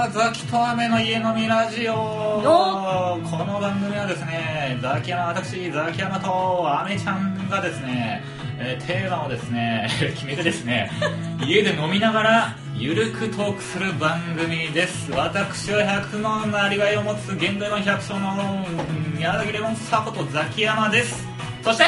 は。ザキとアメの家飲みラジオ。この番組はですね、ザキヤマ、私、ザキヤマとアメちゃんがですね、えーテーマをですね、決めてですね、家で飲みながら、ゆるくトークする番組です。私は100のなりわいを持つ現代の百姓の宮崎レモンサーことザキヤマです。そして、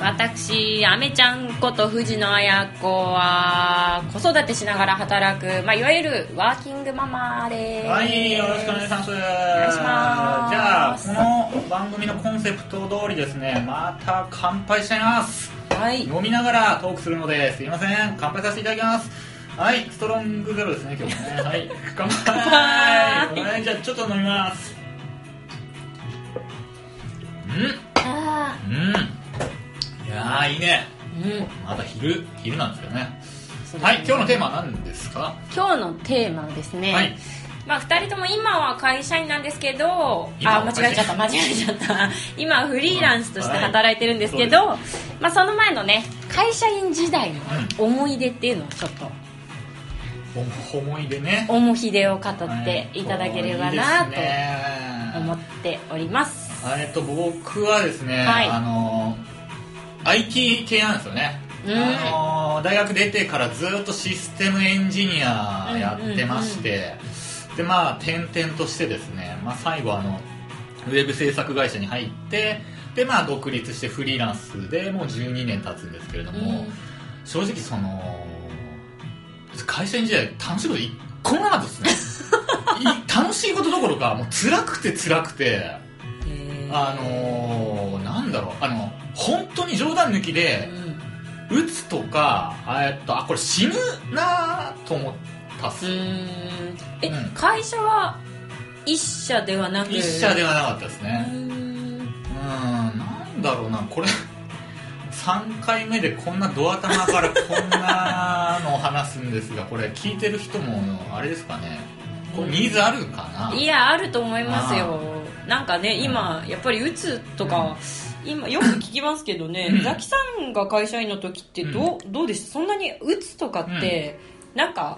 私アメちゃんこと藤野綾子は子育てしながら働く、まあ、いわゆるワーキングママですはい、よろしくお願いします。お願いしますじゃあ、この番組のコンセプト通りですね、また乾杯しちゃいます。はい飲みながらトークするので、すいません、乾杯させていただきます。はい、ストロングゼロですね、今日もね。はい、乾杯。はい、じゃあ、ちょっと飲みます。あうん、うん。いやー、いいね。ーうん。まだ昼、昼なんですけどね。ね。はい、今日のテーマは何ですか？今日のテーマはですね、はい。まあ、2人とも今は会社員なんですけどあ間違えちゃった間違えちゃった。今はフリーランスとして働いてるんですけど、はい。まあ、その前のね会社員時代の思い出っていうのをちょっとお思い出ね。思い出を語ってい。ただければなと思っております。えっと僕はですね、はい。あの IT 系なんですよね、うん。あの大学出てからずっとシステムエンジニアやってまして、でまあ転々としてですね、まあ、最後あのウェブ制作会社に入ってでまあ独立してフリーランスでもう12年経つんですけれども、うん。正直その会社員時代楽しいこと一個もなかったですね。い楽しいことどころかもう辛くて辛くてあのー、なんだろうあの本当に冗談抜きでうん。打つとかえっとあこれ死ぬなと思ったっす、え、うん。会社は一社ではなく？一社ではなかったですね。うん。なんだろうなこれ3回目でこんなドア玉からこんなのを話すんですがこれ聞いてる人もあれですかね。これニーズあるかな？いやあると思いますよなんかね今やっぱり打つとか、今よく聞きますけどね、うん。ザキさんが会社員の時ってどう,、どうでした？そんなに打つとかって、なんか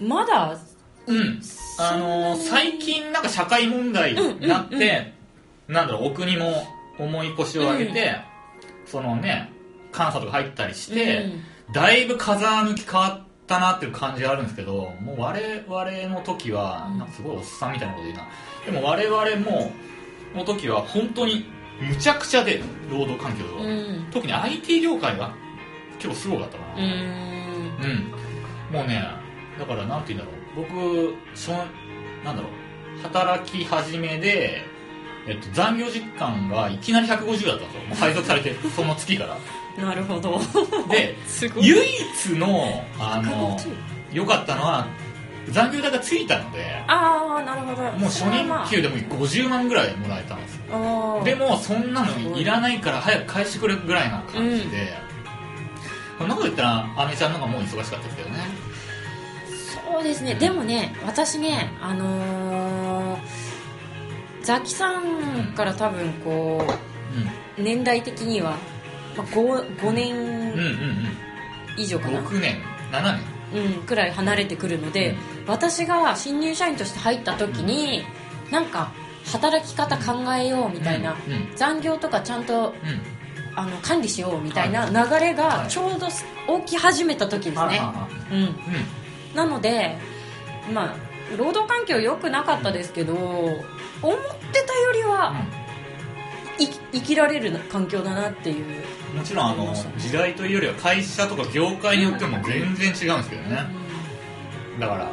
んまだうん。あのー最近なんか社会問題になって、うんうんなんだろうお国も重い腰を上げて、そのね監査とか入ったりして、だいぶ風向き変わったなっていう感じがあるんですけどもう我々の時はうん。なんかすごいおっさんみたいなこと言うな。でも我々もの時は本当にむちゃくちゃで労働環境が、うんうん。特に IT 業界が結構すごかったかな、うーん。うん、もうねだからなんて言うんだろう。僕そのなんだろう。働き始めで、えっと、残業時間がいきなり150だったんですよ。もう配属されてその月からなるほど。で唯一のあの150良かったのは残業代がついたのでああなるほど。もう初任給でも50万ぐらいもらえたんですよ。でもそんなのいらないから早く返してくれぐらいな感じで、そんなこと言ったらアメちゃんの方がもう忙しかったですけどね。そうですね。でもね私ねあのーザキさんから多分こう年代的には、まあ、5, 5うんうん年うん以上かな、うん6年。7年。うん、くらい離れてくるので、私が新入社員として入った時に、なんか働き方考えようみたいな、うん。うん。残業とかちゃんとうん。あの管理しようみたいなは流れはい。がちょうど起き始めた時ですね、うん、うん。なのでまあ労働環境良くなかったですけど思ってたよりは、い生きられる環境だなっていう。もちろんあの時代というよりは会社とか業界によっても全然違うんですけどね。だから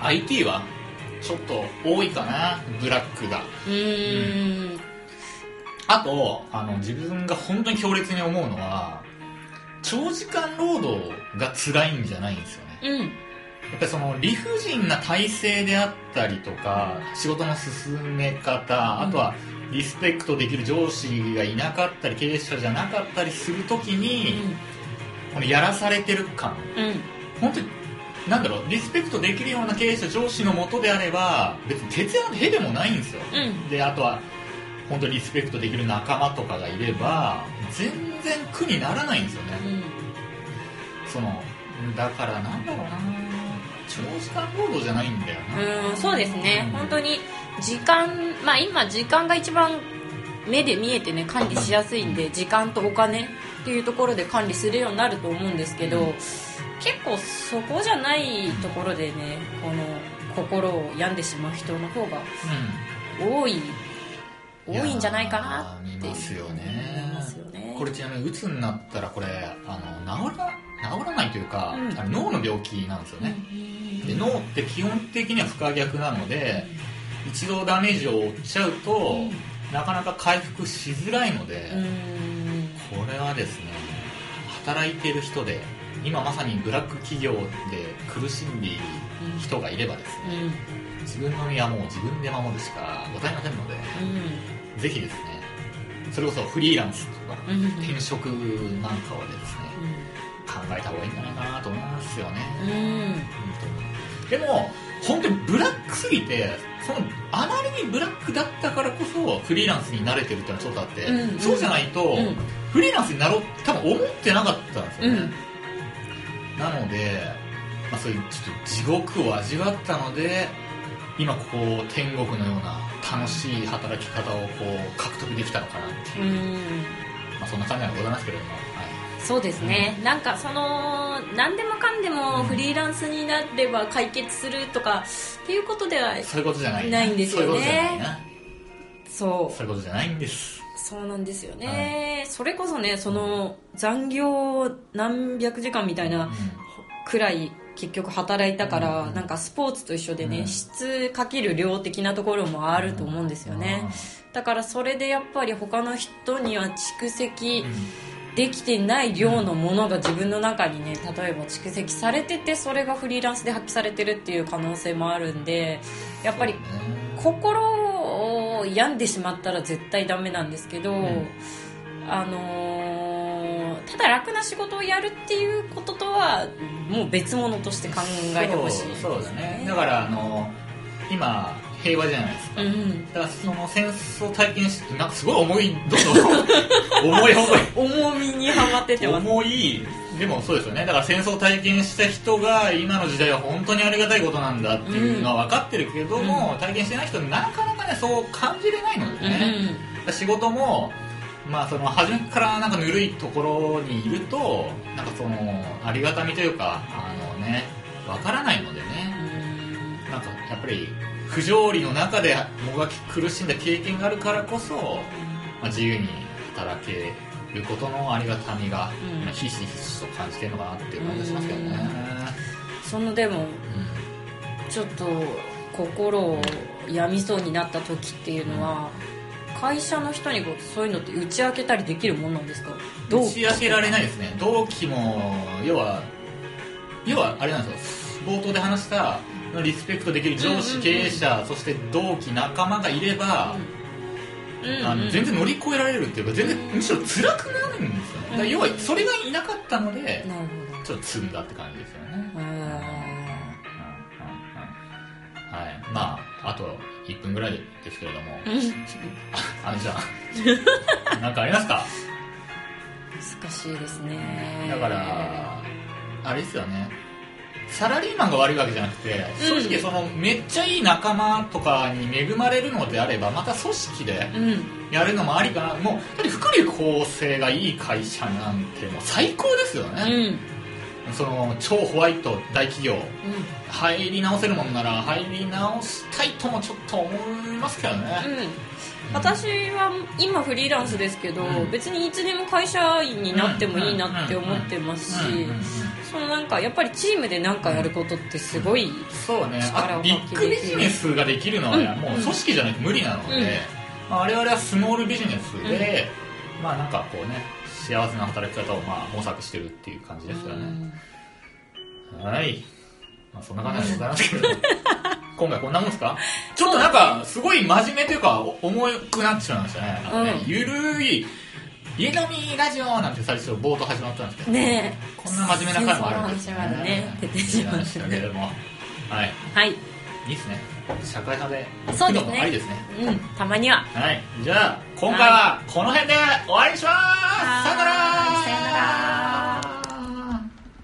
IT はちょっと多いかな。ブラックが。うーん。あとあの自分が本当に強烈に思うのは長時間労働が辛いんじゃないんですよね。うん。やっぱりその理不尽な体制であったりとか仕事の進め方あとはリスペクトできる上司がいなかったり経営者じゃなかったりするときにこのやらされてる感。うん。本当になんだろうリスペクトできるような経営者上司のもとであれば別に徹夜なんてへでもないんですよ。うん。であとは本当にリスペクトできる仲間とかがいれば全然苦にならないんですよね。うん。そのだからなんだろうな長時間労働じゃないんだよな。うんそうですね、本当に時間まあ今時間が一番目で見えてね管理しやすいんで時間とお金っていうところで管理するようになると思うんですけど、結構そこじゃないところでねこの心を病んでしまう人の方が多い、うん、多いんじゃないかなっていますよね。ますよね。これちなみにうつになったらこれあの治ら治らないというか、うん、あの脳の病気なんですよね、うん、で脳って基本的には不可逆なので、一度ダメージを負っちゃうと、なかなか回復しづらいので、これはですね働いてる人で今まさにブラック企業で苦しんでいる人がいればですね、うん、自分の身はもう自分で守るしかございませんので、うん、ぜひですねそれこそフリーランスとか転職なんかはですね、考えた方がいいんじゃないかなと思いますよね、うん、でも本当にブラックすぎてそのあまりにブラックだったからこそフリーランスに慣れてるっていうのはちょっとあって、うんうん、そうじゃないと、フリーランスになろう多分思ってなかったんですよね、なので、まあ、そういうちょっと地獄を味わったので今ここ天国のような楽しい働き方をこう獲得できたのかなっていう、まあ、そんな感じはございますけれども、はい、そうですね、うん、なんかその何でもかんでもフリーランスになれば解決するとかっていうことではそういうことじゃないな。いんですよね。そうそう。いうことじゃないんです。そうなんですよね、はい、それこそねその残業何百時間みたいなくらい結局働いたから、うん、なんかスポーツと一緒でね、うん、質かける量的なところもあると思うんですよね、だからそれでやっぱり他の人には蓄積できてない量のものが自分の中にね例えば蓄積されててそれがフリーランスで発揮されてるっていう可能性もあるんでやっぱり心病んでしまったら絶対ダメなんですけど、うん、あのー、ただ楽な仕事をやるっていうこととはもう別物として考えてほしい、ね、そうだね。だからあのー、今平和じゃないですか、うん、だからその戦争体験してなんかすごい重いどんどん 重い重い重みにはまってて重いでもそうですよね。だから戦争を体験した人が今の時代は本当にありがたいことなんだっていうのは分かってるけども、うん、体験してない人なかなかねそう感じれないのでね、うん、仕事もまあその初めからなんかぬるいところにいるとなんかそのありがたみというかあのね分からないのでね、うん、なんかやっぱり不条理の中でもがき苦しんだ経験があるからこそ、まあ、自由に働けることのありがたみが、うん、ひしひしと感じてるのかなっていう感じがしますけどね、そのでも、うん、ちょっと心を病みそうになった時っていうのは、会社の人にこうそういうのって打ち明けたりできるもんなんですか？打ち明けられないですね。同期も要は要はあれなんですよ。冒頭で話したリスペクトできる上司、経営者そして同期仲間がいれば、あの全然乗り越えられるっていうか全然むしろ辛くなるんですよ。ね、要はそれがいなかったのでちょっと積んだって感じですよね。はい。まああと1分ぐらいですけれども。あのじゃあ 何かありますか？難しいですね。だからあれですよねサラリーマンが悪いわけじゃなくて正直そのめっちゃいい仲間とかに恵まれるのであればまた組織でやるのもありかな、もうだって福利厚生がいい会社なんてもう最高ですよね、うん、その超ホワイト大企業、うん、入り直せるもんなら入り直したいともちょっと思いますけどね、私は今フリーランスですけど、うん、別にいつでも会社員になってもいいなって思ってますしそのなんかやっぱりチームで何かやることってすごいそうね。ビッグビジネスができるのはもう組織じゃないと無理なので、まあ、我々はスモールビジネスで、まあなんかこうね幸せな働き方をまあ模索してるっていう感じですよね、はい、まあ、そんな感じでございますけど。今回こんなもんですか？ちょっとなんかすごい真面目というか重くなってしまいましたね。なんかね、ゆるい家飲みラジオなんて最初冒頭始まったんですけど。ねこんな真面目な回もあるんですね。ね出てしましたけども。はい、はい、いいですね社会派で。そうですね。ですね。うん。たまには。はい。じゃあ今回はこの辺で終わりにします、はい。